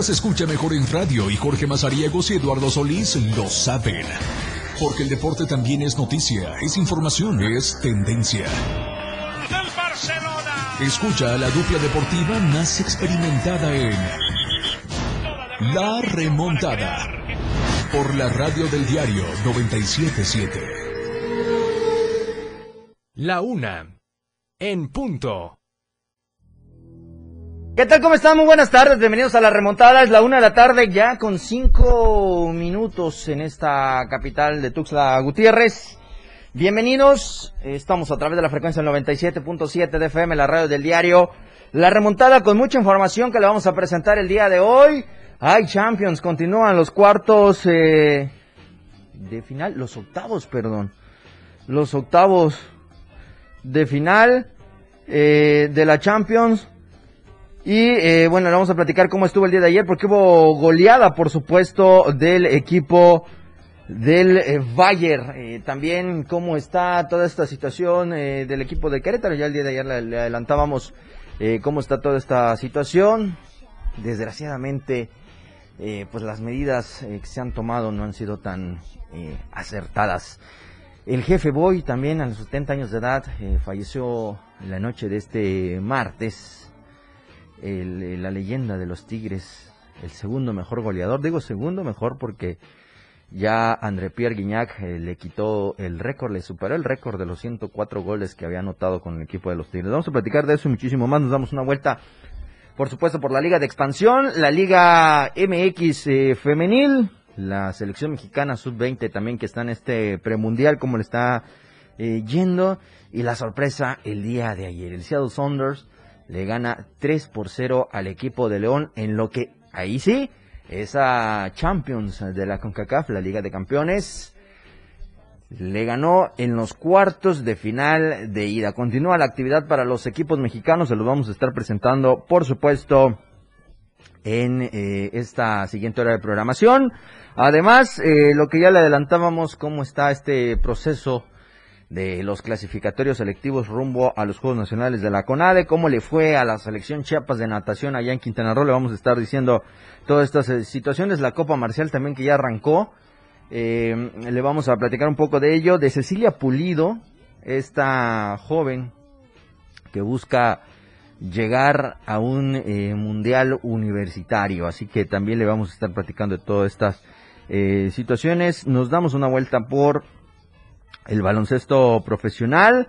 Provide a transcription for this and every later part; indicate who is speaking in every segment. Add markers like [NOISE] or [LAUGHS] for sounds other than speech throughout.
Speaker 1: Puebla se escucha mejor en radio y Jorge Mazariegos y Eduardo Solís lo saben. Porque el deporte también es noticia, es información, es tendencia. Escucha a la dupla deportiva más experimentada en La Remontada. Por la radio del diario 977.
Speaker 2: La una. En punto.
Speaker 3: ¿Qué tal? ¿Cómo están? Muy buenas tardes. Bienvenidos a la remontada. Es la una de la tarde ya con cinco minutos en esta capital de Tuxtla Gutiérrez. Bienvenidos. Estamos a través de la frecuencia del 97.7 de FM, la radio del diario. La remontada con mucha información que le vamos a presentar el día de hoy. Hay Champions. Continúan los cuartos eh, de final. Los octavos, perdón. Los octavos de final eh, de la Champions. Y eh, bueno, vamos a platicar cómo estuvo el día de ayer, porque hubo goleada, por supuesto, del equipo del eh, Bayern. Eh, también cómo está toda esta situación eh, del equipo de Querétaro. Ya el día de ayer le, le adelantábamos cómo está toda esta situación. Desgraciadamente, pues las medidas que se han tomado no han sido tan acertadas. El jefe Boy también a los 70 años de edad falleció en la noche de este martes. El- eh, la leyenda de los Tigres, el segundo mejor goleador. Digo segundo mejor porque ya André Pierre Guignac eh, le quitó el récord, le superó el récord de los 104 goles que había anotado con el equipo de los Tigres. Vamos a platicar de eso y muchísimo más. Nos damos una vuelta, por supuesto, por la Liga de Expansión, la Liga MX eh, Femenil, la selección mexicana sub-20 también que está en este premundial, como le está yendo. Y la sorpresa el día de ayer, el Seattle Saunders le gana 3 por 0 al equipo de León en lo que ahí sí esa Champions de la CONCACAF, la Liga de Campeones, le ganó en los cuartos de final de ida. Continúa la actividad para los equipos mexicanos, se los vamos a estar presentando, por supuesto, en eh, esta siguiente hora de programación. Además, eh, lo que ya le adelantábamos, cómo está este proceso de los clasificatorios selectivos rumbo a los Juegos Nacionales de la CONADE, cómo le fue a la selección Chiapas de natación allá en Quintana Roo, le vamos a estar diciendo todas estas eh, situaciones, la Copa Marcial también que ya arrancó, eh, le vamos a platicar un poco de ello, de Cecilia Pulido, esta joven que busca llegar a un eh, mundial universitario, así que también le vamos a estar platicando de todas estas situaciones, nos damos una vuelta por el baloncesto profesional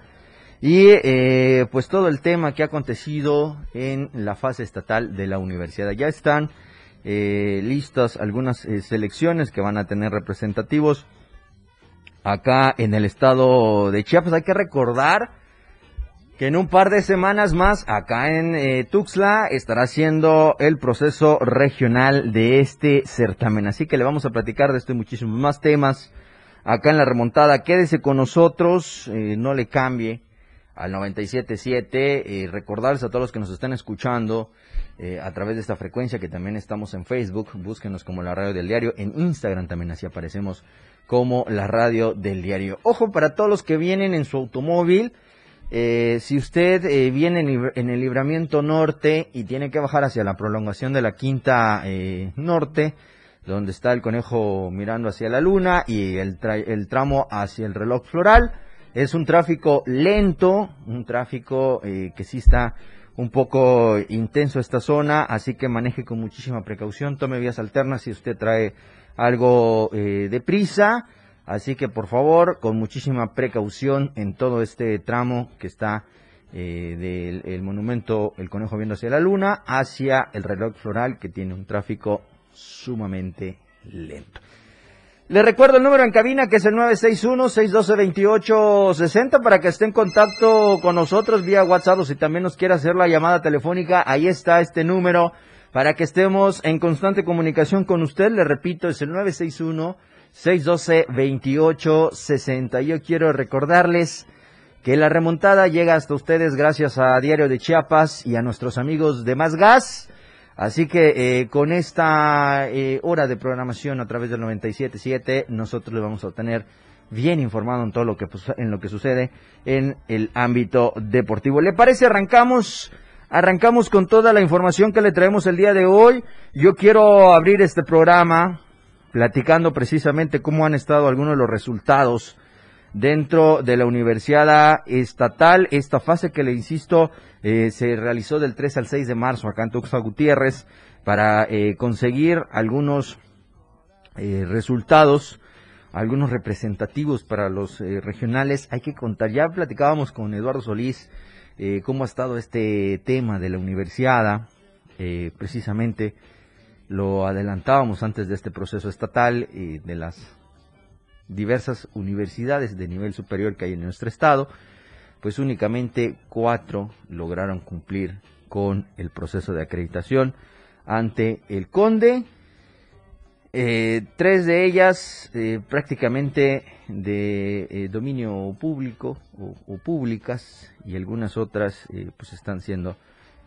Speaker 3: y eh, pues todo el tema que ha acontecido en la fase estatal de la universidad. Ya están eh, listas algunas eh, selecciones que van a tener representativos acá en el estado de Chiapas. Hay que recordar que en un par de semanas más acá en eh, Tuxtla estará haciendo el proceso regional de este certamen. Así que le vamos a platicar de esto y muchísimos más temas acá en la remontada. Quédese con nosotros, eh, no le cambie al 97.7. Eh, recordarles a todos los que nos están escuchando eh, a través de esta frecuencia que también estamos en Facebook. Búsquenos como la radio del diario. En Instagram también así aparecemos como la radio del diario. Ojo para todos los que vienen en su automóvil. Eh, si usted eh, viene en, el libramiento norte y tiene que bajar hacia la prolongación de la quinta norte, donde está el conejo mirando hacia la luna y el, tra- el tramo hacia el reloj floral, es un tráfico lento, un tráfico eh, que sí está un poco intenso esta zona, así que maneje con muchísima precaución, tome vías alternas si usted trae algo eh, de prisa. Así que por favor, con muchísima precaución en todo este tramo que está eh, del el monumento El Conejo viendo hacia la luna hacia el reloj floral que tiene un tráfico sumamente lento. Le recuerdo el número en cabina que es el 961-612-2860 para que esté en contacto con nosotros vía WhatsApp o si también nos quiere hacer la llamada telefónica, ahí está este número para que estemos en constante comunicación con usted. Le repito, es el 961 612-2860. Yo quiero recordarles que la remontada llega hasta ustedes gracias a Diario de Chiapas y a nuestros amigos de Más Gas. Así que eh, con esta eh, hora de programación a través del 97.7 nosotros le vamos a tener bien informado en todo lo que pues, en lo que sucede en el ámbito deportivo. ¿Le parece? Arrancamos Arrancamos con toda la información que le traemos el día de hoy. Yo quiero abrir este programa platicando precisamente cómo han estado algunos de los resultados dentro de la Universidad Estatal. Esta fase que le insisto eh, se realizó del 3 al 6 de marzo acá en Tuxtla Gutiérrez para eh, conseguir algunos eh, resultados, algunos representativos para los regionales. Hay que contar, ya platicábamos con Eduardo Solís cómo ha estado este tema de la universidad, precisamente lo adelantábamos antes de este proceso estatal de las diversas universidades de nivel superior que hay en nuestro estado, pues únicamente cuatro lograron cumplir con el proceso de acreditación ante el conde. Eh, tres de ellas eh, prácticamente de eh, dominio público o, públicas y algunas otras pues están siendo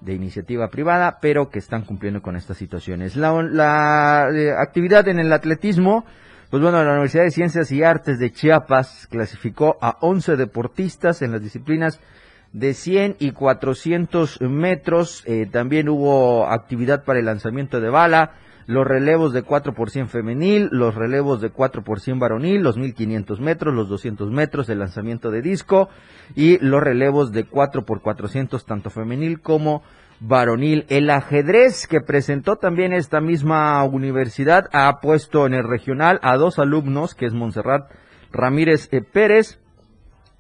Speaker 3: de iniciativa privada, pero que están cumpliendo con estas situaciones. La, la actividad en el atletismo pues bueno, la Universidad de Ciencias y Artes de Chiapas clasificó a 11 deportistas en las disciplinas de 100 y 400 metros. Eh, también hubo actividad para el lanzamiento de bala, los relevos de 4 por 100 femenil, los relevos de 4 por 100 varonil, los 1500 metros, los 200 metros, el lanzamiento de disco y los relevos de 4 por 400 tanto femenil como varonil. El ajedrez que presentó también esta misma universidad ha puesto en el regional a dos alumnos, que es Montserrat Ramírez eh, Pérez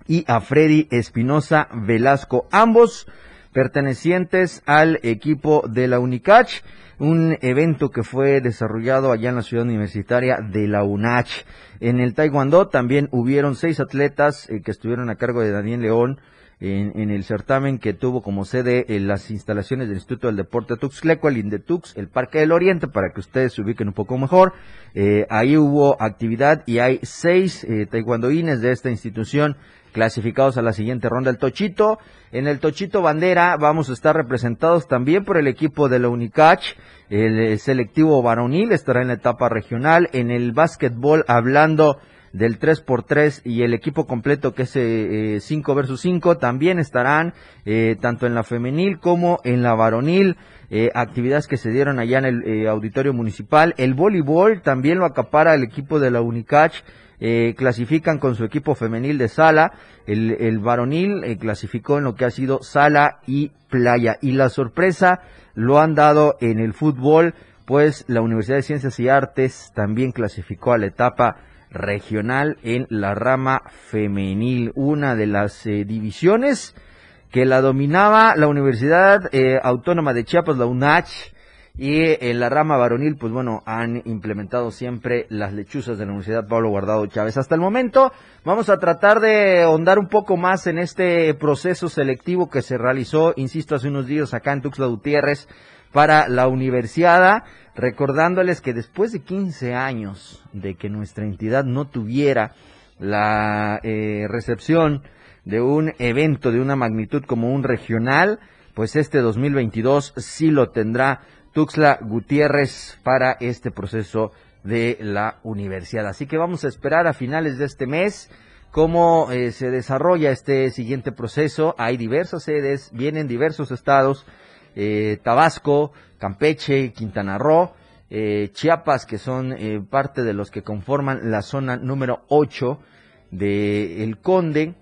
Speaker 3: y a Freddy Espinosa Velasco, ambos pertenecientes al equipo de la UNICACH, un evento que fue desarrollado allá en la ciudad universitaria de la UNACH. En el Taekwondo también hubieron seis atletas eh, que estuvieron a cargo de Daniel León, en, el certamen que tuvo como sede en las instalaciones del Instituto del Deporte Tuxtleco, el Indetux, el Parque del Oriente, para que ustedes se ubiquen un poco mejor. Eh, ahí hubo actividad y hay seis eh, taekwondoines de esta institución clasificados a la siguiente ronda. El Tochito, en el Tochito Bandera vamos a estar representados también por el equipo de la Unicach, el eh, selectivo varonil estará en la etapa regional, en el básquetbol hablando del 3x3 y el equipo completo que es 5 eh, versus 5 también estarán eh, tanto en la femenil como en la varonil. Eh, actividades que se dieron allá en el auditorio municipal. El voleibol también lo acapara el equipo de la Unicach. clasifican con su equipo femenil de sala. El varonil clasificó en lo que ha sido sala y playa. Y la sorpresa lo han dado en el fútbol, pues la Universidad de Ciencias y Artes también clasificó a la etapa regional en la rama femenil, una de las eh, divisiones que la dominaba la Universidad eh, Autónoma de Chiapas, la UNACH, y en la rama varonil, pues bueno, han implementado siempre las lechuzas de la Universidad Pablo Guardado Chávez. Hasta el momento vamos a tratar de ahondar un poco más en este proceso selectivo que se realizó, insisto, hace unos días acá en Tuxtla Gutiérrez para la universidad recordándoles que después de 15 años de que nuestra entidad no tuviera la eh, recepción de un evento de una magnitud como un regional, pues este 2022 sí lo tendrá Tuxla Gutiérrez para este proceso de la universidad. Así que vamos a esperar a finales de este mes cómo eh, se desarrolla este siguiente proceso. Hay diversas sedes, vienen diversos estados, eh, Tabasco, Campeche, Quintana Roo, eh, Chiapas, que son eh, parte de los que conforman la zona número 8 de El Conde.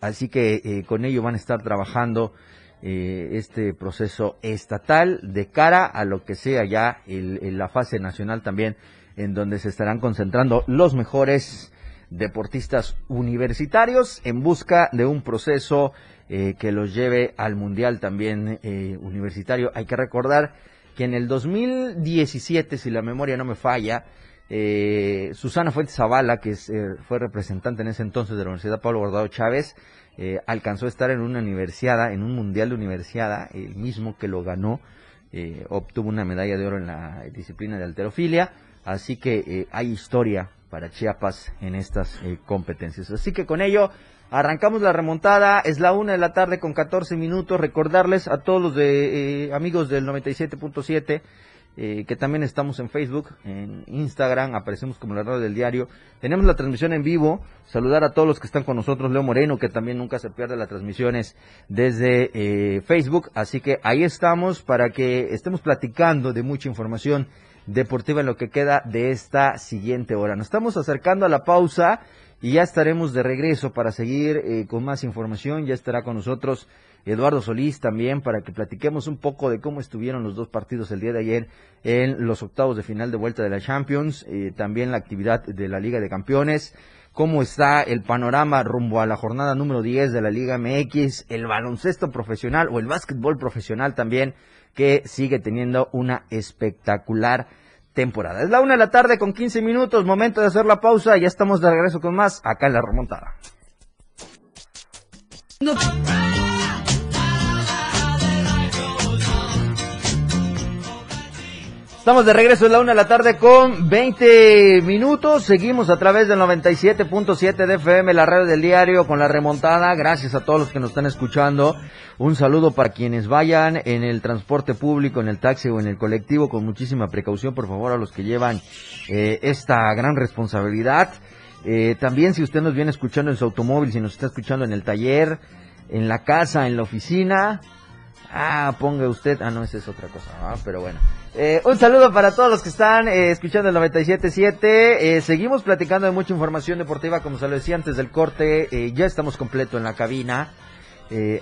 Speaker 3: Así que con ello van a estar trabajando este proceso estatal de cara a lo que sea ya la fase nacional también, en donde se estarán concentrando los mejores deportistas universitarios en busca de un proceso eh, que los lleve al Mundial también eh, universitario. Hay que recordar que en el 2017, si la memoria no me falla, eh, Susana Fuentes Zavala, que fue representante en ese entonces de la Universidad Pablo Guardado Chávez, alcanzó a estar en una universidad, en un mundial de universidad, el mismo que lo ganó, obtuvo una medalla de oro en la disciplina de alterofilia, así que hay historia para Chiapas en estas competencias. Así que con ello Arrancamos la remontada, es la una de la tarde con 14 minutos. Recordarles a todos los de, eh, amigos del 97.7 eh, que también estamos en Facebook, en Instagram, aparecemos como la radio del diario. Tenemos la transmisión en vivo. Saludar a todos los que están con nosotros, Leo Moreno, que también nunca se pierde las transmisiones desde eh, Facebook. Así que ahí estamos para que estemos platicando de mucha información deportiva en lo que queda de esta siguiente hora. Nos estamos acercando a la pausa y ya estaremos de regreso para seguir eh, con más información. Ya estará con nosotros Eduardo Solís también para que platiquemos un poco de cómo estuvieron los dos partidos el día de ayer en los octavos de final de vuelta de la Champions, eh, también la actividad de la Liga de Campeones, cómo está el panorama rumbo a la jornada número 10 de la Liga MX, el baloncesto profesional o el básquetbol profesional también, que sigue teniendo una espectacular temporada. Es la una de la tarde con 15 minutos, momento de hacer la pausa, ya estamos de regreso con más acá en la remontada. Estamos de regreso, es la una de la tarde con 20 minutos. Seguimos a través del 97.7 de FM, la red del diario, con la remontada. Gracias a todos los que nos están escuchando. Un saludo para quienes vayan en el transporte público, en el taxi o en el colectivo, con muchísima precaución, por favor, a los que llevan eh, esta gran responsabilidad. Eh, también si usted nos viene escuchando en su automóvil, si nos está escuchando en el taller, en la casa, en la oficina, ah, ponga usted, ah, no, esa es otra cosa, ah, pero bueno. Eh, un saludo para todos los que están eh, escuchando el 97.7. Eh, seguimos platicando de mucha información deportiva, como se lo decía antes del corte. Eh, ya estamos completo en la cabina.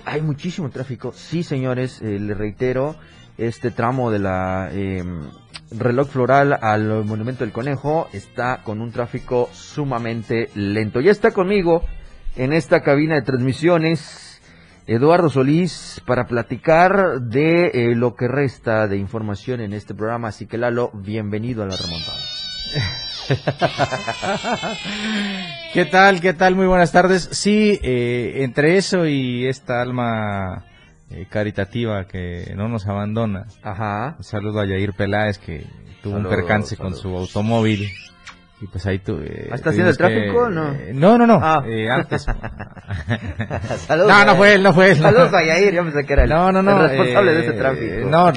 Speaker 3: hay muchísimo tráfico. Sí, señores, les reitero, este tramo de la em, reloj floral al Monumento del Conejo está con un tráfico sumamente lento. Ya está conmigo en esta cabina de transmisiones Eduardo Solís para platicar de eh, lo que resta de información en este programa. Así que Lalo, bienvenido a la remontada. [LAUGHS]
Speaker 4: ¿Qué tal? ¿Qué tal? Muy buenas tardes. Sí, eh, entre eso y esta alma eh, caritativa que no nos abandona.
Speaker 3: Ajá.
Speaker 4: Un saludo a Yair Peláez que tuvo un percance con su automóvil y pues ahí tú...
Speaker 3: Eh, ¿Está haciendo el tráfico o no?
Speaker 4: Eh, no, no, no. Ah. Eh, antes. [LAUGHS]
Speaker 3: Saludos.
Speaker 4: No, no fue él, no fue él.
Speaker 3: Saludos a Yair, yo pensé que era el, no, no, no, el responsable de ese tráfico.
Speaker 4: No,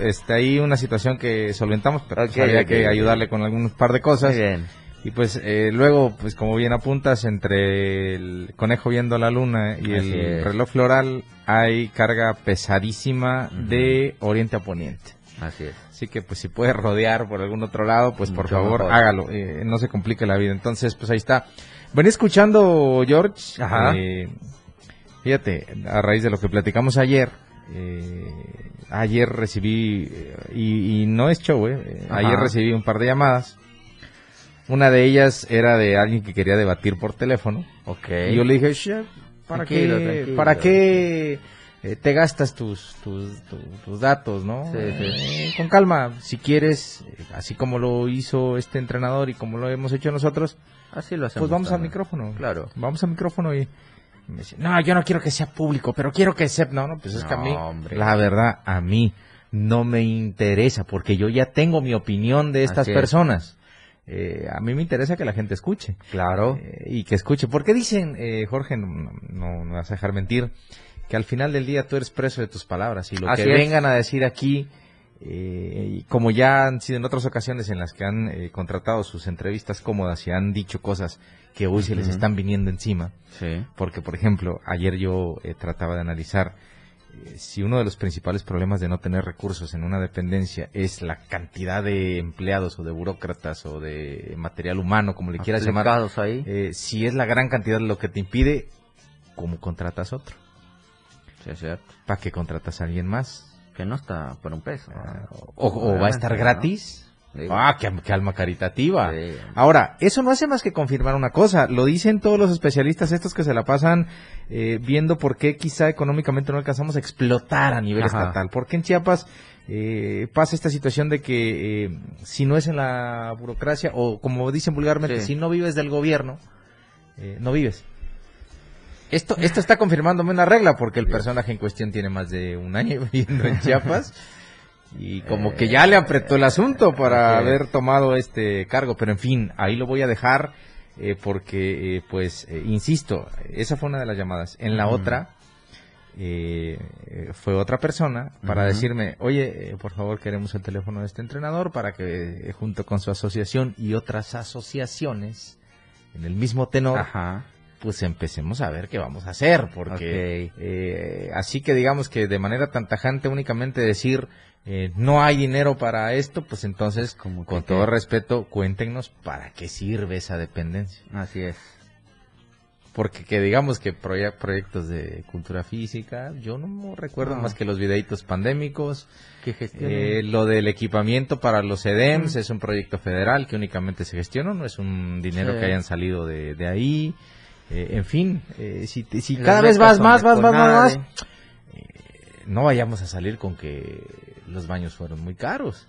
Speaker 4: este, ahí una situación que solventamos, pero pues había que ayudarle con algún par de cosas. Muy bien. Y pues luego, pues como bien apuntas, entre el conejo viendo la luna y el reloj floral hay carga pesadísima de oriente a poniente.
Speaker 3: Así es.
Speaker 4: Así que pues si puede rodear por algún otro lado, pues por favor hágalo, eh, no se complique la vida. Entonces pues ahí está. Venía escuchando George, Ajá. Eh, fíjate, a raíz de lo que platicamos ayer, eh, ayer recibí, y, no es show, eh, ayer recibí un par de llamadas. Una de ellas era de alguien que quería debatir por teléfono.
Speaker 3: Ok.
Speaker 4: Y yo le dije, ¿para qué? ¿Para qué? Eh, te gastas tus, tus, tus, datos, ¿no? Sí, sí. Eh, con calma, si quieres, eh, así como lo hizo este entrenador y como lo hemos hecho nosotros,
Speaker 3: así lo hacemos.
Speaker 4: Pues vamos al micrófono.
Speaker 3: Claro.
Speaker 4: Vamos al micrófono y me dice, no, yo no quiero que sea público, pero quiero que sepa, no, no, pues es que a mí, la verdad, a mí no me interesa, porque yo ya tengo mi opinión de estas personas. a mí me interesa que la gente escuche.
Speaker 3: Claro.
Speaker 4: y que escuche. Porque dicen, Jorge, no, no, no vas a dejar mentir, que al final del día tú eres preso de tus palabras y lo que vengan a decir aquí, eh, como ya han sido en otras ocasiones en las que han eh, contratado sus entrevistas cómodas y han dicho cosas que hoy se les están viniendo encima. Porque, por ejemplo, ayer yo eh, trataba de analizar si uno de los principales problemas de no tener recursos en una dependencia es la cantidad de empleados o de burócratas o de material humano, como le quieras llamar,
Speaker 3: ahí.
Speaker 4: si es la gran cantidad lo que te impide, ¿cómo contratas otro? ¿Para qué contratas a alguien más?
Speaker 3: Que no está por un peso.
Speaker 4: Ah, o, va a estar gratis. Ah, qué, alma caritativa. Ahora, eso no hace más que confirmar una cosa. Lo dicen todos los especialistas estos que se la pasan eh, viendo por qué quizá económicamente no alcanzamos a explotar a nivel estatal. Porque en Chiapas eh, pasa esta situación de que eh, si no es en la burocracia o como dicen vulgarmente, si no vives del gobierno, no vives. Esto, esto está confirmándome una regla porque el personaje en cuestión tiene más de un año [LAUGHS] viviendo en [LAUGHS] Chiapas y como que ya le apretó el asunto para haber tomado este cargo, pero en fin, ahí lo voy a dejar eh, porque, eh, pues, eh, insisto, esa fue una de las llamadas. En la otra, eh, fue otra persona para decirme, oye, eh, por favor queremos el teléfono de este entrenador para que eh, junto con su asociación y otras asociaciones en el mismo tenor, pues empecemos a ver qué vamos a hacer, porque así que digamos que de manera tan tajante únicamente decir no hay dinero para esto, pues entonces, Como con todo respeto, cuéntenos para qué sirve esa dependencia.
Speaker 3: Así es.
Speaker 4: Porque que digamos que proyectos de cultura física, yo no recuerdo más que los videitos pandémicos, que eh, lo del equipamiento para los EDEMS es un proyecto federal que únicamente se gestiona, no es un dinero que hayan salido de, ahí, eh, en fin, eh, si, si cada vez vas más, más, más, más, no vayamos a salir con que los baños fueron muy caros.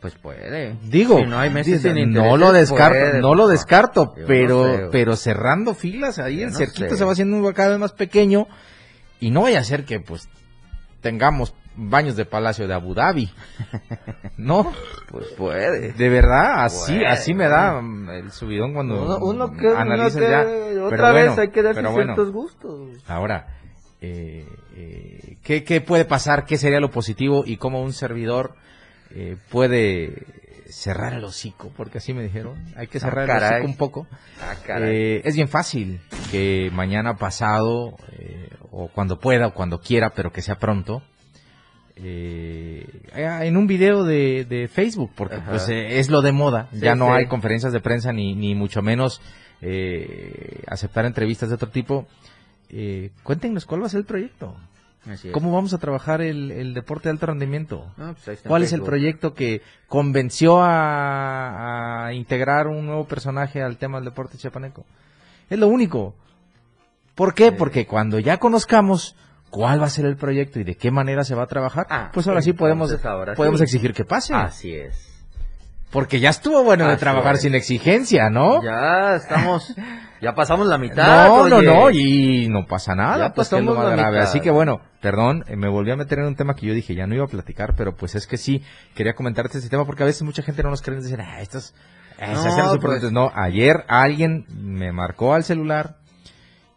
Speaker 3: Pues puede.
Speaker 4: Digo, no, hay meses no lo descarto, no lo descarto, pero pero cerrando filas ahí el cerquito se va haciendo cada vez más pequeño y no vaya a ser que pues tengamos baños de Palacio de Abu Dhabi. ¿No?
Speaker 3: Pues puede.
Speaker 4: De verdad, así así me da el subidón cuando
Speaker 3: uno, que, ya. Otra vez hay que darse ciertos gustos.
Speaker 4: Ahora, eh, eh, ¿qué, ¿qué puede pasar? ¿Qué sería lo positivo? Y cómo un servidor eh, puede cerrar el hocico, porque así me dijeron, hay que ah, cerrar el hocico un poco. Ah, eh, es bien fácil que mañana pasado, eh, o cuando pueda, o cuando quiera, pero que sea pronto, en un video de, Facebook, porque pues es lo de moda, ya no hay conferencias de prensa ni, ni mucho menos aceptar entrevistas de otro tipo. cuéntenos cuál va a ser el proyecto. ¿Cómo vamos a trabajar el, deporte de alto rendimiento? Pues ¿Cuál es el proyecto que convenció a, integrar un nuevo personaje al tema del deporte chiapaneco? Es lo único. ¿Por qué? Porque cuando ya conozcamos cuál va a ser el proyecto y de qué manera se va a trabajar, ah, pues ahora sí podemos, podemos exigir que pase.
Speaker 3: Así es.
Speaker 4: Porque ya estuvo bueno de trabajar sin exigencia, ¿no?
Speaker 3: Ya estamos, ya pasamos la mitad.
Speaker 4: No, no, no, y no pasa nada, pues que es lo más grave. Así que bueno, perdón, eh, me volví a meter en un tema que yo dije ya no iba a platicar, pero pues es que sí, quería comentarte este tema porque a veces mucha gente no nos cree y dicen, ah, estos, eh, no, pues no, ayer alguien me marcó al celular,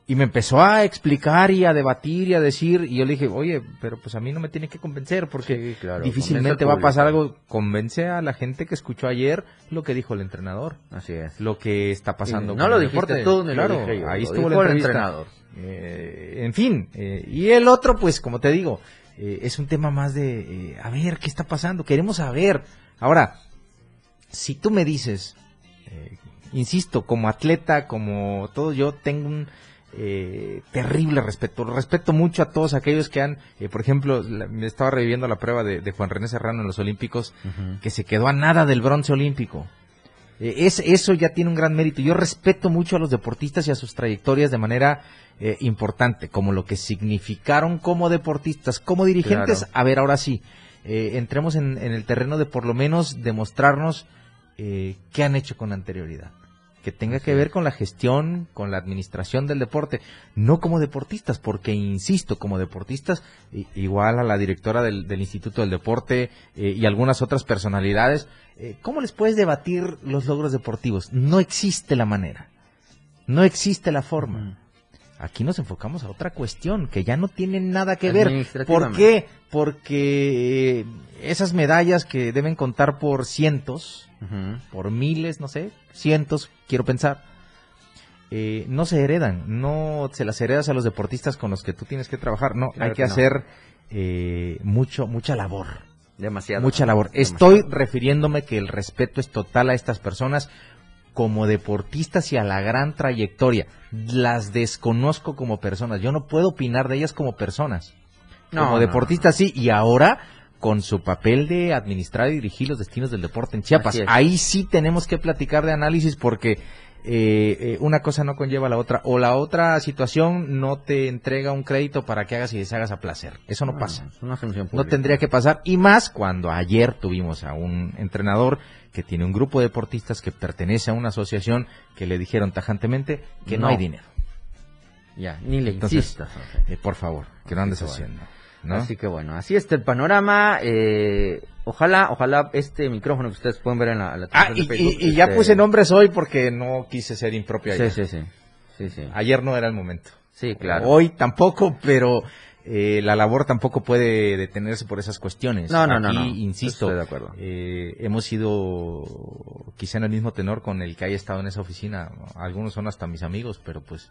Speaker 4: y me empezó a explicar y a debatir y a decir, y yo le dije, oye, pero pues a mí no me tiene que convencer, porque difícilmente va a pasar algo. Convence a la gente que escuchó ayer lo que dijo el entrenador.
Speaker 3: Así es.
Speaker 4: Lo que está pasando.
Speaker 3: no lo dijiste tú,
Speaker 4: claro, ahí estuvo el entrenador. Eh, en fin, eh, y el otro, pues como te digo, eh, es un tema más de, a ver, ¿qué está pasando? Queremos saber. Ahora, si tú me dices, insisto, como atleta, como todo, yo tengo un eh, terrible respeto. Respeto mucho a todos aquellos que han, eh, por ejemplo, me estaba reviviendo la prueba de, Juan René Serrano en los Olímpicos, que se quedó a nada del bronce olímpico. Eh, es, eso ya tiene un gran mérito. Yo respeto mucho a los deportistas y a sus trayectorias de manera eh, importante, como lo que significaron como deportistas, como dirigentes. A ver, ahora sí, entremos en, en, el terreno de por lo menos demostrarnos qué han hecho con anterioridad que tenga que ver con la gestión, con la administración del deporte, no como deportistas, porque insisto, como deportistas, igual a la directora del, Instituto del Deporte eh, y algunas otras personalidades, eh, ¿cómo les puedes debatir los logros deportivos? No existe la manera, no existe la forma. Aquí nos enfocamos a otra cuestión que ya no tiene nada que ver. ¿Por qué? Porque eh, esas medallas que deben contar por cientos, por miles, no sé, cientos, quiero pensar, eh, no se heredan, no se las heredas a los deportistas con los que tú tienes que trabajar, no, hay que, hacer eh, mucho, mucha labor.
Speaker 3: Demasiado.
Speaker 4: Mucha labor. Estoy refiriéndome que el respeto es total a estas personas como deportistas y a la gran trayectoria. Las desconozco como personas. Yo no puedo opinar de ellas como personas. como deportistas sí. Y ahora con su papel de administrar y dirigir los destinos del deporte en Chiapas. Ahí sí tenemos que platicar de análisis porque eh, eh, una cosa no conlleva a la otra o la otra situación no te entrega un crédito para que hagas y deshagas a placer. Eso no, pasa. no tendría que pasar y más cuando ayer tuvimos a un entrenador que tiene un grupo de deportistas que pertenece a una asociación que le dijeron tajantemente que no, hay dinero.
Speaker 3: Ya, ni le insistas.
Speaker 4: Eh, por favor, que no andes haciendo.
Speaker 3: Así que bueno, así está el panorama. Eh, ojalá, ojalá este micrófono que ustedes pueden ver en la,
Speaker 4: ah, y, y, ya este, puse nombres hoy porque no quise ser impropio ayer.
Speaker 3: Sí, sí, sí.
Speaker 4: Ayer no era el momento.
Speaker 3: Sí, claro.
Speaker 4: Hoy tampoco, pero eh, la labor tampoco puede detenerse por esas cuestiones.
Speaker 3: No, no, no,
Speaker 4: insisto,
Speaker 3: Estoy de acuerdo.
Speaker 4: Eh, hemos sido quizá en el mismo tenor con el que haya estado en esa oficina. Algunos son hasta mis amigos, pero pues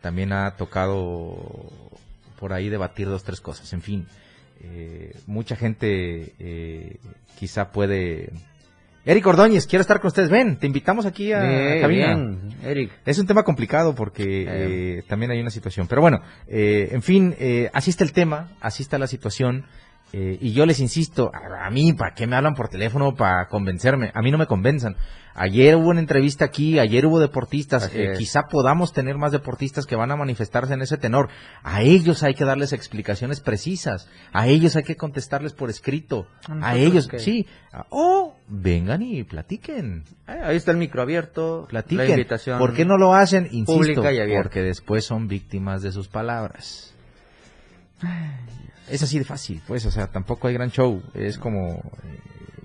Speaker 4: también ha tocado por ahí debatir dos, tres cosas. En fin, eh, mucha gente eh, quizá puede Eric Ordóñez, quiero estar con ustedes. Ven, te invitamos aquí a cabina.
Speaker 3: Eric.
Speaker 4: Es un tema complicado porque eh, también hay una situación. Pero bueno, eh, en fin, eh, así está el tema, así está la situación. Eh, y yo les insisto, a, mí, ¿para qué me hablan por teléfono para convencerme? A mí no me convenzan. Ayer hubo una entrevista aquí, ayer hubo deportistas, eh, quizá podamos tener más deportistas que van a manifestarse en ese tenor. A ellos hay que darles explicaciones precisas, a ellos hay que contestarles por escrito, a ellos, sí, o vengan y platiquen.
Speaker 3: Eh, ahí está el micro abierto,
Speaker 4: platiquen. La invitación ¿Por qué no lo hacen? Insisto, porque después son víctimas de sus palabras. Es así de fácil, pues, o sea, tampoco hay gran show. Es como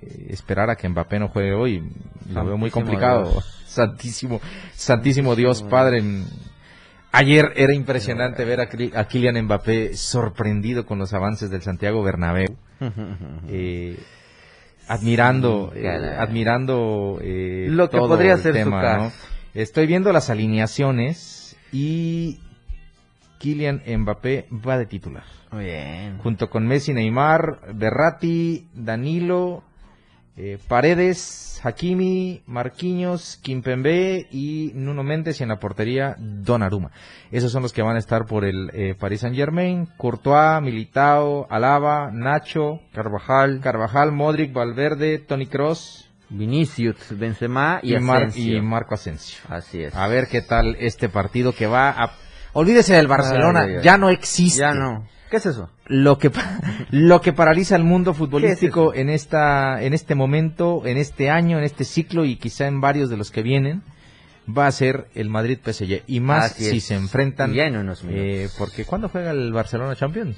Speaker 4: eh, esperar a que Mbappé no juegue hoy. Lo veo muy complicado. [LAUGHS] Santísimo, santísimo Dios, Padre. Ayer era impresionante ver a, Kylian Mbappé sorprendido con los avances del Santiago Bernabéu. [LAUGHS] Eh, admirando, eh, admirando
Speaker 3: lo que podría ser tema,
Speaker 4: Estoy viendo las alineaciones y Kylian Mbappé va de titular.
Speaker 3: Muy bien.
Speaker 4: Junto con Messi, Neymar, Berratti, Danilo, eh, Paredes, Hakimi, Marquinhos, Kimpembe y Nuno Méndez y en la portería Donnarumma. Esos son los que van a estar por el eh, Paris Saint Germain. Courtois, Militao, Alaba, Nacho,
Speaker 3: Carvajal,
Speaker 4: Carvajal, Modric, Valverde, Tony Cross,
Speaker 3: Vinicius, Benzema y,
Speaker 4: y Marco Asensio.
Speaker 3: Así es.
Speaker 4: A ver qué tal este partido que va a Olvídese del Barcelona, ya no existe.
Speaker 3: Ya no. ¿Qué es eso?
Speaker 4: Lo que [LAUGHS] lo que paraliza el mundo futbolístico en esta en este momento, en este año, en este ciclo y quizá en varios de los que vienen va a ser el Madrid PSG y más si se enfrentan
Speaker 3: ya en unos
Speaker 4: eh, porque ¿cuándo juega el Barcelona Champions?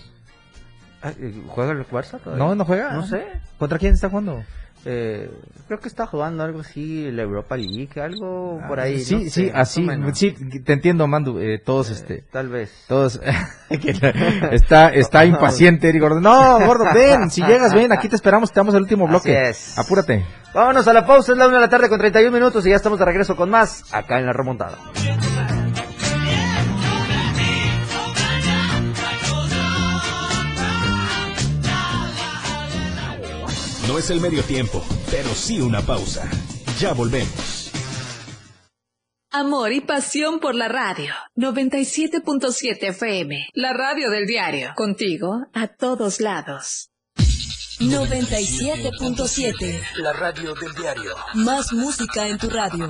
Speaker 3: Ah, eh, ¿Juega el Barça todavía?
Speaker 4: No, no juega.
Speaker 3: No sé.
Speaker 4: ¿Contra quién está jugando?
Speaker 3: Eh, creo que está jugando algo así, la Europa League, algo por ahí.
Speaker 4: Sí, sí, así, sí, te entiendo, Mandu, eh, todos, eh, este.
Speaker 3: Tal vez.
Speaker 4: Todos, [LAUGHS] [LAUGHS] está, está impaciente, Eric Gordo. No, Gordo, ven, si [LAUGHS] llegas, ven, aquí te esperamos, te damos el último bloque.
Speaker 3: es.
Speaker 4: Apúrate.
Speaker 3: Vámonos a la pausa, es la una de la tarde con 31 minutos y ya estamos de regreso con más, acá en la remontada.
Speaker 1: No es el medio tiempo, pero sí una pausa. Ya volvemos.
Speaker 5: Amor y pasión por la radio. 97.7 FM. La radio del diario. Contigo a todos lados. 97.7.
Speaker 1: La radio del diario.
Speaker 5: Más música en tu radio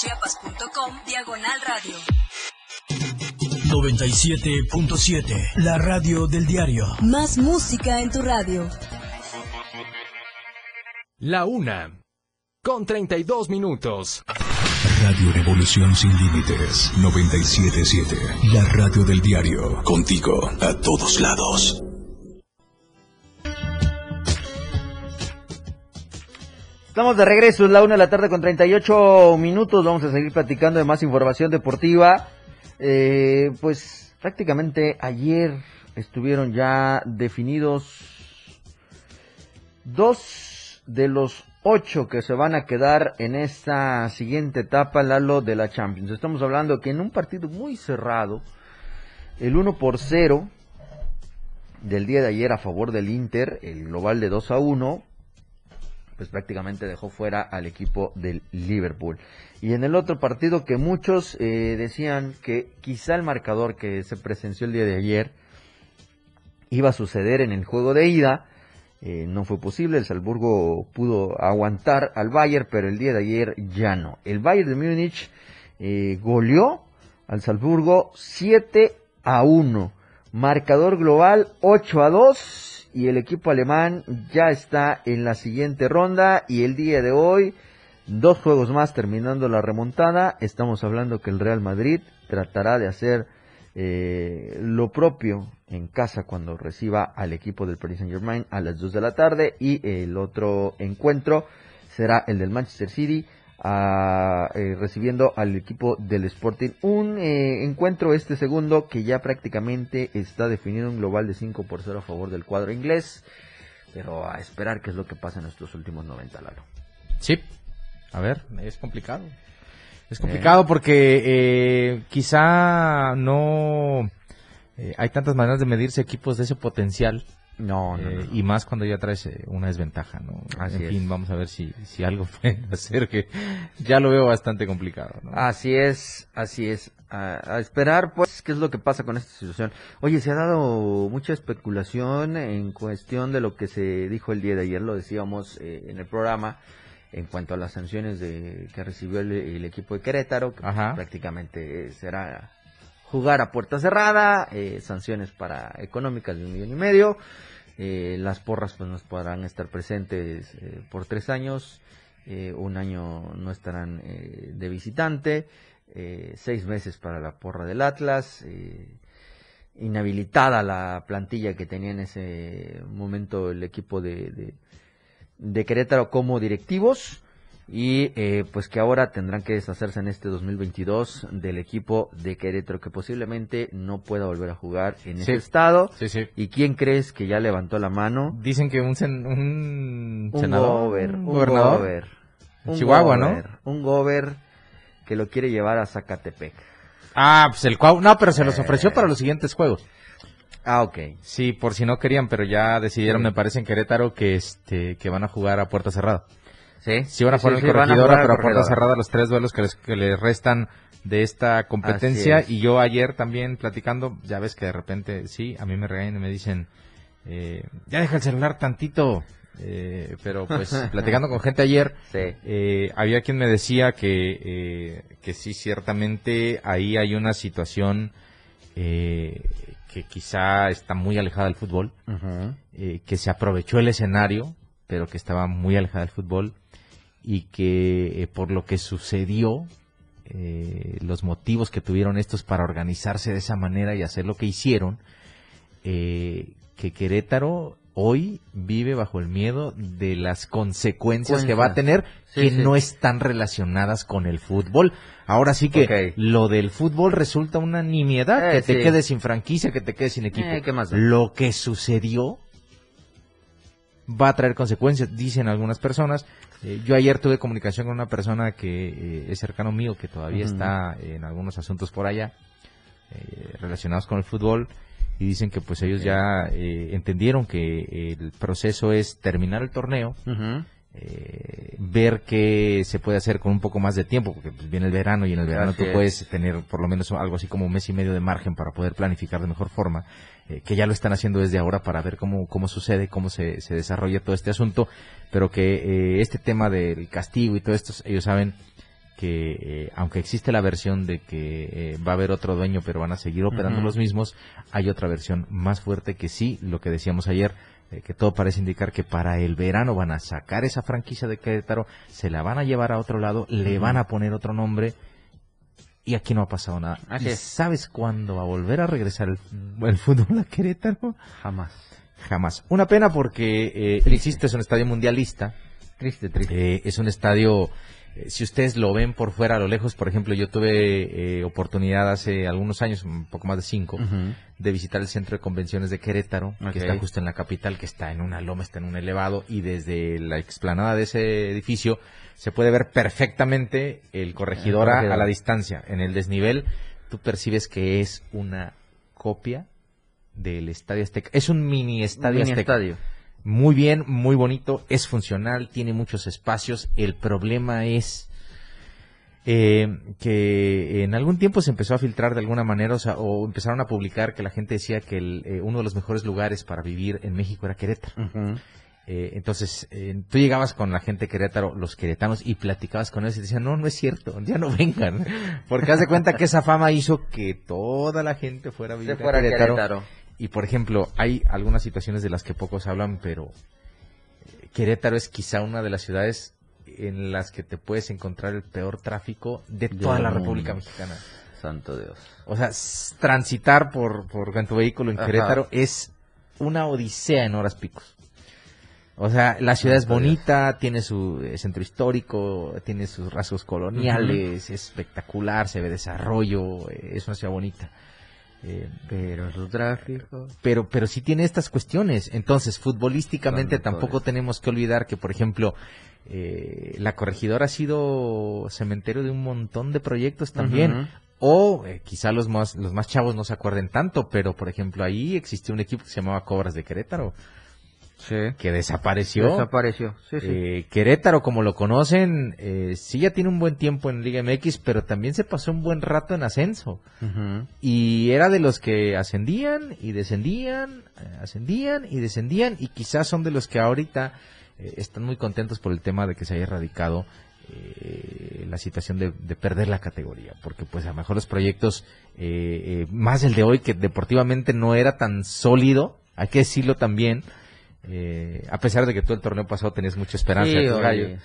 Speaker 5: www.diariodechiapas.com Diagonal Radio.
Speaker 6: 97.7 La radio del diario.
Speaker 5: Más música en tu radio.
Speaker 2: La una. Con 32 minutos.
Speaker 1: Radio Revolución Sin Límites 977. La radio del diario. Contigo a todos lados.
Speaker 3: Estamos de regreso, es la una de la tarde con 38 minutos. Vamos a seguir platicando de más información deportiva. Eh, pues prácticamente ayer estuvieron ya definidos dos de los ocho que se van a quedar en esta siguiente etapa, Lalo, de la Champions. Estamos hablando que en un partido muy cerrado, el 1 por 0 del día de ayer a favor del Inter, el global de 2 a 1, pues prácticamente dejó fuera al equipo del Liverpool. Y en el otro partido que muchos eh, decían que quizá el marcador que se presenció el día de ayer iba a suceder en el juego de ida, eh, no fue posible, el Salzburgo pudo aguantar al Bayern, pero el día de ayer ya no. El Bayern de Múnich eh, goleó al Salzburgo 7 a 1. Marcador global 8 a 2 y el equipo alemán ya está en la siguiente ronda y el día de hoy dos juegos más terminando la remontada. Estamos hablando que el Real Madrid tratará de hacer eh, lo propio en casa cuando reciba al equipo del Paris Saint Germain a las 2 de la tarde y el otro encuentro será el del Manchester City eh, recibiendo al equipo del Sporting. Un eh, encuentro este segundo que ya prácticamente está definido un global de 5 por 0 a favor del cuadro inglés. Pero a esperar qué es lo que pasa en estos últimos 90, Lalo.
Speaker 4: Sí, a ver, es complicado. Es complicado porque quizá no hay tantas maneras de medirse equipos de ese potencial
Speaker 3: no,
Speaker 4: eh, Y más cuando ya traes eh, una desventaja, ¿no? en fin, vamos a ver si, si algo [LAUGHS] puede hacer que ya lo veo bastante complicado,
Speaker 3: Así es, así es. A, esperar, pues, qué es lo que pasa con esta situación. Oye, se ha dado mucha especulación en cuestión de lo que se dijo el día de ayer, lo decíamos eh, en el programa, en cuanto a las sanciones de que recibió el, equipo de Querétaro, que prácticamente será jugar a puerta cerrada, sanciones para económicas de un millón y medio. Eh, las porras pues nos podrán estar presentes eh, por tres años, eh, un año no estarán de visitante, seis meses para la porra del Atlas, inhabilitada la plantilla que tenía en ese momento el equipo de, de Querétaro como directivos y eh, pues que ahora tendrán que deshacerse en este 2022 del equipo de Querétaro que posiblemente no pueda volver a jugar en ese estado.
Speaker 4: Sí, sí.
Speaker 3: ¿Y quién crees que ya levantó la mano?
Speaker 4: Dicen que un, un,
Speaker 3: un senador, un gobernador,
Speaker 4: un Chihuahua, ¿no?
Speaker 3: Un gober que lo quiere llevar a Zacatepec.
Speaker 4: Ah, pues el cuau, no, pero se los ofreció para los siguientes juegos.
Speaker 3: Ah, ok.
Speaker 4: Sí, por si no querían, pero ya decidieron, me parece, en Querétaro que este que van a jugar a puerta cerrada.
Speaker 3: Sí,
Speaker 4: sí van a poner corregidora, pero a puerta cerrada los tres duelos que les, que les restan de esta competencia. Y yo ayer también platicando, ya ves que de repente, sí, a mí me regañan y me dicen, eh, ya deja el celular tantito. Eh, pero pues [LAUGHS] platicando con gente ayer, eh, había quien me decía que, que sí, ciertamente ahí hay una situación que quizá está muy alejada del fútbol, que se aprovechó el escenario, pero que estaba muy alejada del fútbol y que eh, por lo que sucedió, eh, los motivos que tuvieron estos para organizarse de esa manera y hacer lo que hicieron, eh, que Querétaro hoy vive bajo el miedo de las consecuencias que va a tener que no están relacionadas con el fútbol. Ahora sí que lo del fútbol resulta una nimiedad, que te quedes sin franquicia, que te quedes sin equipo. Lo que sucedió va a traer consecuencias, dicen algunas personas. Eh, yo ayer tuve comunicación con una persona que eh, es cercano mío, que todavía está en algunos asuntos por allá, eh, relacionados con el fútbol, y dicen que pues ellos ya entendieron que el proceso es terminar el torneo, ver qué se puede hacer con un poco más de tiempo, porque pues, viene el verano y en el verano tú puedes tener por lo menos algo así como un mes y medio de margen para poder planificar de mejor forma eh, que ya lo están haciendo desde ahora para ver cómo, cómo sucede, cómo se, se desarrolla todo este asunto, pero que eh, este tema del castigo y todo esto, ellos saben que eh, aunque existe la versión de que va a haber otro dueño pero van a seguir operando los mismos, hay otra versión más fuerte que sí, lo que decíamos ayer, que todo parece indicar que para el verano van a sacar esa franquicia de Querétaro, se la van a llevar a otro lado, le van a poner otro nombre y aquí no ha pasado nada. ¿Sabes cuándo va a volver a regresar el, fútbol a Querétaro?
Speaker 3: Jamás.
Speaker 4: Jamás. Una pena porque, eh, insisto, es un estadio mundialista.
Speaker 3: Triste, triste.
Speaker 4: Eh, es un estadio, eh, si ustedes lo ven por fuera a lo lejos, por ejemplo, yo tuve eh, oportunidad hace algunos años, un poco más de cinco, de visitar el centro de convenciones de Querétaro, que está justo en la capital, que está en una loma, está en un elevado, y desde la explanada de ese edificio se puede ver perfectamente el corregidor a, la distancia. En el desnivel, tú percibes que es una copia del Estadio Azteca. Es un mini Estadio
Speaker 3: Estadio.
Speaker 4: Muy bien, muy bonito, es funcional, tiene muchos espacios. El problema es eh, que en algún tiempo se empezó a filtrar de alguna manera, o, empezaron a publicar que la gente decía que eh, uno de los mejores lugares para vivir en México era Querétaro. Eh, entonces, eh, tú llegabas con la gente de Querétaro, los queretanos, y platicabas con ellos y decían, no, no es cierto, ya no vengan. [LAUGHS] Porque haz de cuenta que esa fama hizo que toda la gente fuera a vivir
Speaker 3: a Querétaro,
Speaker 4: y por ejemplo, hay algunas situaciones de las que pocos hablan, pero eh, Querétaro es quizá una de las ciudades en las que te puedes encontrar el peor tráfico de toda la República Mexicana.
Speaker 3: Santo Dios.
Speaker 4: O sea, transitar por, por tu vehículo en Querétaro es una odisea en horas picos. O sea, la ciudad es bonita, tiene su eh, centro histórico, tiene sus rasgos coloniales, es espectacular, se ve desarrollo, eh, es una ciudad bonita.
Speaker 3: Eh, pero su tráfico.
Speaker 4: Pero, pero sí tiene estas cuestiones. Entonces, futbolísticamente tampoco tenemos que olvidar que, por ejemplo, la corregidora ha sido cementerio de un montón de proyectos también. O quizá los más, los más chavos no se acuerden tanto, pero por ejemplo ahí existió un equipo que se llamaba Cobras de Querétaro que desapareció.
Speaker 3: Desapareció,
Speaker 4: eh, Querétaro, como lo conocen, eh, sí ya tiene un buen tiempo en Liga MX, pero también se pasó un buen rato en ascenso. Y era de los que ascendían y descendían, eh, ascendían y descendían, y quizás son de los que ahorita están muy contentos por el tema de que se haya erradicado la situación de, de, perder la categoría, porque pues a lo mejor los proyectos, más el de hoy, que deportivamente no era tan sólido, hay que decirlo también, eh, a pesar de que todo el torneo pasado tenías mucha esperanza.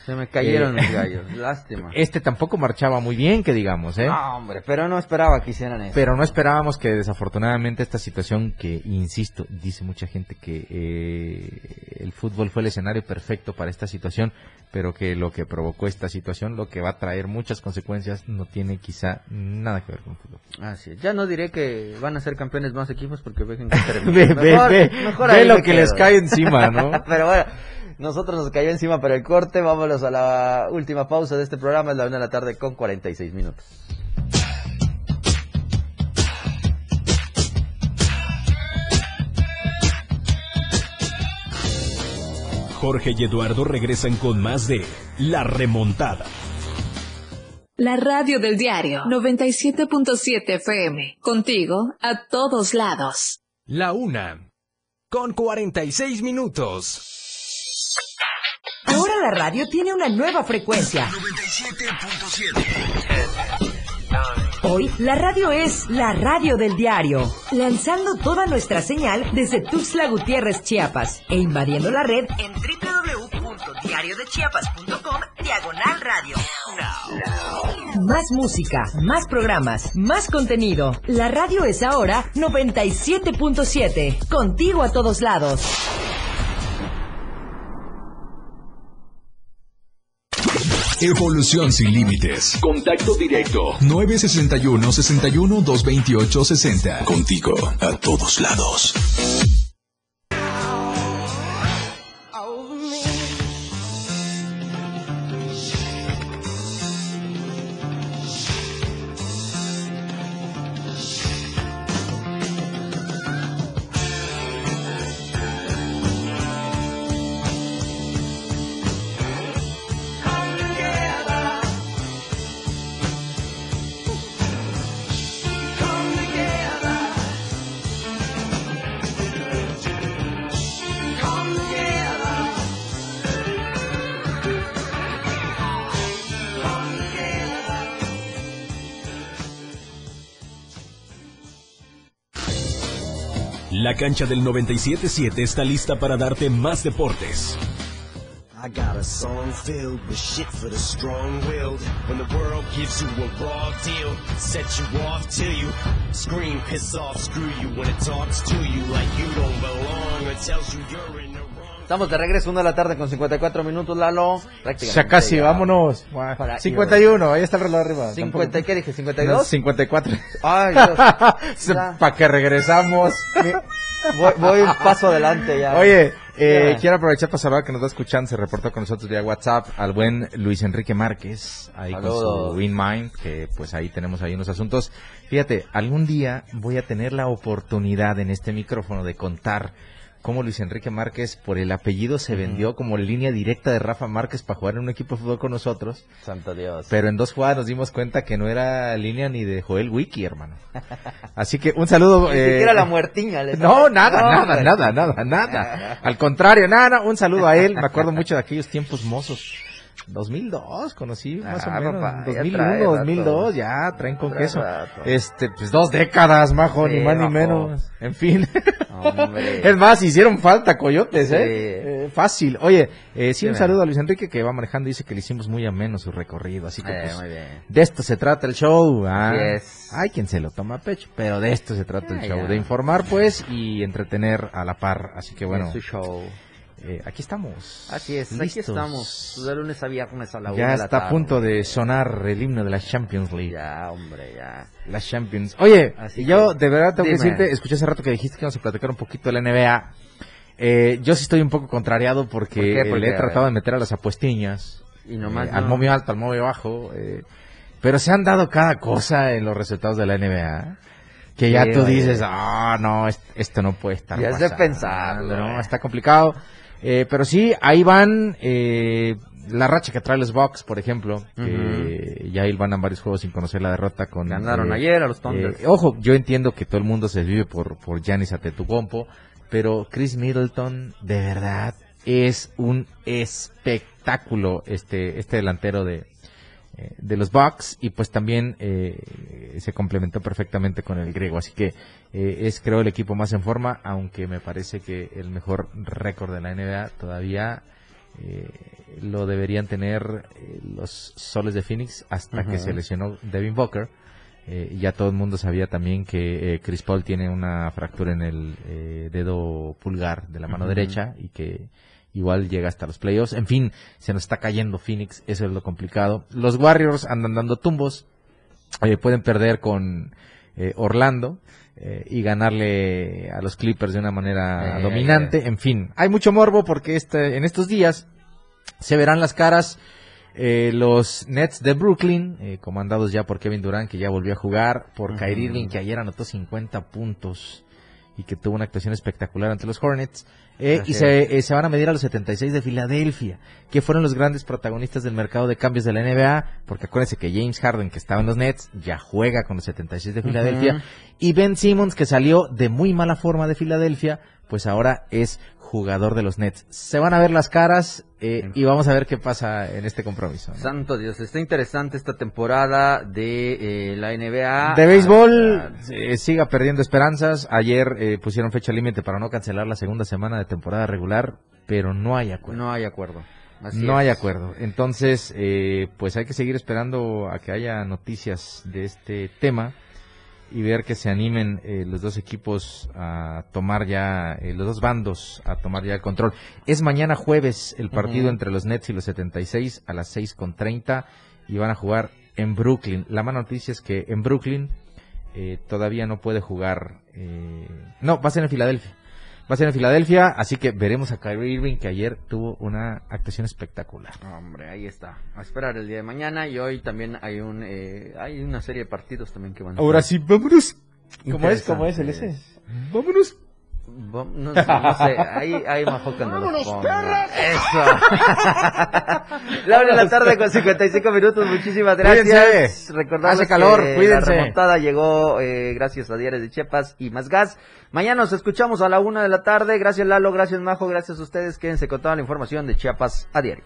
Speaker 3: se me cayeron los [LAUGHS] gallos, lástima.
Speaker 4: Este tampoco marchaba muy bien, que digamos, ¿eh?
Speaker 3: hombre, pero no esperaba que hicieran eso.
Speaker 4: Pero no esperábamos que desafortunadamente esta situación que, insisto, dice mucha gente que eh, el fútbol fue el escenario perfecto para esta situación, pero que lo que provocó esta situación, lo que va a traer muchas consecuencias, no tiene quizá nada que ver con el fútbol.
Speaker 3: Así es. Ya no diré que van a ser campeones más equipos porque
Speaker 4: ven [LAUGHS] que ve, lo que les cae encima, ¿no? [LAUGHS]
Speaker 3: pero bueno, nosotros nos cayó encima para el corte. Vámonos a la última pausa de este programa. Es la una de la tarde con 46 minutos.
Speaker 1: Jorge y Eduardo regresan con más de La Remontada.
Speaker 5: La radio del diario 97.7 FM. Contigo a todos lados.
Speaker 2: La una. Con 46 minutos.
Speaker 7: Ahora la radio tiene una nueva frecuencia. 97.7. Hoy la radio es la radio del diario, lanzando toda nuestra señal desde Tuxtla Gutiérrez, Chiapas, e invadiendo la red en www.diariodechiapas.com diagonal radio. Más música, más programas, más contenido. La radio es ahora 97.7, contigo a todos lados.
Speaker 1: Evolución sin límites. Contacto directo. 961 61 228 60. Contigo a todos lados. La cancha del 97.7 está lista para darte más deportes. I got a song filled with shit for the strong-willed. When the world gives you a raw deal, set you off till you scream, piss off, screw you when it talks to you like you don't belong or tells you you're in the wrong.
Speaker 3: Estamos de regreso, una de la tarde con 54 minutos, Lalo.
Speaker 4: Ya casi, vámonos. 51, ahí está el reloj arriba.
Speaker 3: 50, ¿Qué dije? ¿52?
Speaker 4: 54.
Speaker 3: Ay, Dios. [LAUGHS]
Speaker 4: Para que regresamos.
Speaker 3: Voy, un paso adelante ya.
Speaker 4: Oye, eh, quiero aprovechar para saludar que nos está escuchando. Se reportó con nosotros vía WhatsApp al buen Luis Enrique Márquez, ahí con su WinMind, que pues ahí tenemos ahí unos asuntos. Fíjate, algún día voy a tener la oportunidad en este micrófono de contar cómo Luis Enrique Márquez por el apellido se vendió como línea directa de Rafa Márquez para jugar en un equipo de fútbol con nosotros.
Speaker 3: Santo Dios.
Speaker 4: Pero en dos jugadas nos dimos cuenta que no era línea ni de Joel Wiki, hermano. Así que un saludo.
Speaker 3: Ni siquiera la muertiña.
Speaker 4: no, nada, nada, nada, nada, nada. Al contrario, nada, un saludo a él. Me acuerdo mucho de aquellos tiempos mozos 2002, conocí más
Speaker 3: Ah,
Speaker 4: o menos.
Speaker 3: papá, ya
Speaker 4: 2001,
Speaker 3: trae rato.
Speaker 4: 2002, ya traen con
Speaker 3: Trae
Speaker 4: queso.
Speaker 3: rato.
Speaker 4: Este, pues dos décadas, majo,
Speaker 3: Sí,
Speaker 4: ni más ni menos. En fin. [LAUGHS] Es más, hicieron falta coyotes, ¿eh?
Speaker 3: Sí.
Speaker 4: Eh, fácil. Oye, eh, sí,
Speaker 3: Sí,
Speaker 4: un saludo a Luis Enrique que va manejando dice que le hicimos muy ameno su recorrido. Así que,
Speaker 3: Eh,
Speaker 4: pues, de esto se trata el show. ¿ah? Hay quien se lo toma a pecho, pero de esto se trata el
Speaker 3: Ah,
Speaker 4: show.
Speaker 3: ya.
Speaker 4: De informar, pues, y entretener a la par. Así que, bueno,
Speaker 3: Es su show.
Speaker 4: Eh, aquí estamos.
Speaker 3: Así es, aquí
Speaker 4: Listos.
Speaker 3: estamos. De lunes a viernes a la una
Speaker 4: Ya
Speaker 3: la
Speaker 4: está a punto de sonar el himno de la Champions League.
Speaker 3: Ya, hombre, ya.
Speaker 4: La Champions. Oye,
Speaker 3: Así
Speaker 4: yo
Speaker 3: que,
Speaker 4: de verdad tengo que decirte, escuché hace rato que dijiste que vamos a platicar un poquito de la NBA. Eh, yo sí estoy un poco contrariado porque
Speaker 3: ¿Por qué? ¿Por
Speaker 4: le he tratado de meter a las apuestiñas.
Speaker 3: Y nomás
Speaker 4: eh, al momio alto, al momio bajo. eh, pero se han dado cada cosa en los resultados de la NBA. Que ya
Speaker 3: Sí,
Speaker 4: tú dices, ah, no, es- esto no puede estar
Speaker 3: Ya es de pensarlo,
Speaker 4: ¿no? Está complicado. Eh, pero sí, ahí van eh, la racha que trae los Bucks, por ejemplo. que ya ahí van a varios juegos sin conocer la derrota con...
Speaker 3: Ganaron
Speaker 4: eh,
Speaker 3: ayer a los Thunder.
Speaker 4: eh, ojo, yo entiendo que todo el mundo se vive por por Giannis Antetokounmpo, pero Chris Middleton de verdad es un espectáculo este este delantero de de los Bucks y pues también eh, se complementó perfectamente con el griego, así que eh, es creo el equipo más en forma, aunque me parece que el mejor récord de la NBA todavía eh, lo deberían tener eh, los Soles de Phoenix hasta que se lesionó Devin Booker. Eh, y ya todo el mundo sabía también que eh, Chris Paul tiene una fractura en el eh, dedo pulgar de la mano derecha y que igual llega hasta los playoffs. En fin, se nos está cayendo Phoenix, eso es lo complicado. Los Warriors andan dando tumbos, eh, pueden perder con eh, Orlando eh, y ganarle a los Clippers de una manera dominante. En fin, hay mucho morbo porque este, en estos días se verán las caras eh, los Nets de Brooklyn, eh, comandados ya por Kevin Durant, que ya volvió a jugar, por
Speaker 3: Ujú.
Speaker 4: Kyrie Irving, que ayer anotó 50 puntos y que tuvo una actuación espectacular ante los Hornets. eh, y se, eh, se van a medir a los 76 de Filadelfia, que fueron los grandes protagonistas del mercado de cambios de la NBA, porque acuérdense que James Harden, que estaba en los Nets, ya juega con los 76 de Filadelfia, y Ben Simmons, que salió de muy mala forma de Filadelfia, pues ahora es jugador de los Nets. Se van a ver las caras eh, y vamos a ver qué pasa en este compromiso. ¿no?
Speaker 3: Santo Dios, está interesante esta temporada de eh, la NBA.
Speaker 4: De béisbol
Speaker 3: Ah,
Speaker 4: eh, siga perdiendo esperanzas. Ayer eh, pusieron fecha límite para no cancelar la segunda semana de temporada regular, pero no hay acuerdo.
Speaker 3: No hay acuerdo. Así
Speaker 4: no hay acuerdo. Entonces, eh, pues hay que seguir esperando a que haya noticias de este tema y ver que se animen eh, los dos equipos a tomar ya, eh, los dos bandos a tomar ya el control. Es mañana jueves el partido entre los Nets y los 76 a las 6 con 30 y van a jugar en Brooklyn. La mala noticia es que en Brooklyn eh, todavía no puede jugar. eh, no, va a ser en Filadelfia. Va a ser en Filadelfia, así que veremos a Kyrie Irving que ayer tuvo una actuación espectacular.
Speaker 3: Hombre, ahí está. A esperar el día de mañana y hoy también hay un eh, hay una serie de partidos también que van a
Speaker 4: Ahora
Speaker 3: estar
Speaker 4: sí, vámonos. ¿Cómo es? ¿Cómo es el ese? Vámonos.
Speaker 3: No, no sé, ahí, ahí que no los ponga. Eso. [LAUGHS] La hora de la tarde con 55 minutos, muchísimas gracias.
Speaker 4: Cuídense.
Speaker 3: Recordarles
Speaker 4: Hace calor,
Speaker 3: que
Speaker 4: cuídense.
Speaker 3: La remontada llegó eh, gracias a Diarios de Chiapas y Más Gas. Mañana nos escuchamos a la una de la tarde. Gracias Lalo, gracias Majo, gracias a ustedes. Quédense con toda la información de Chiapas a diario.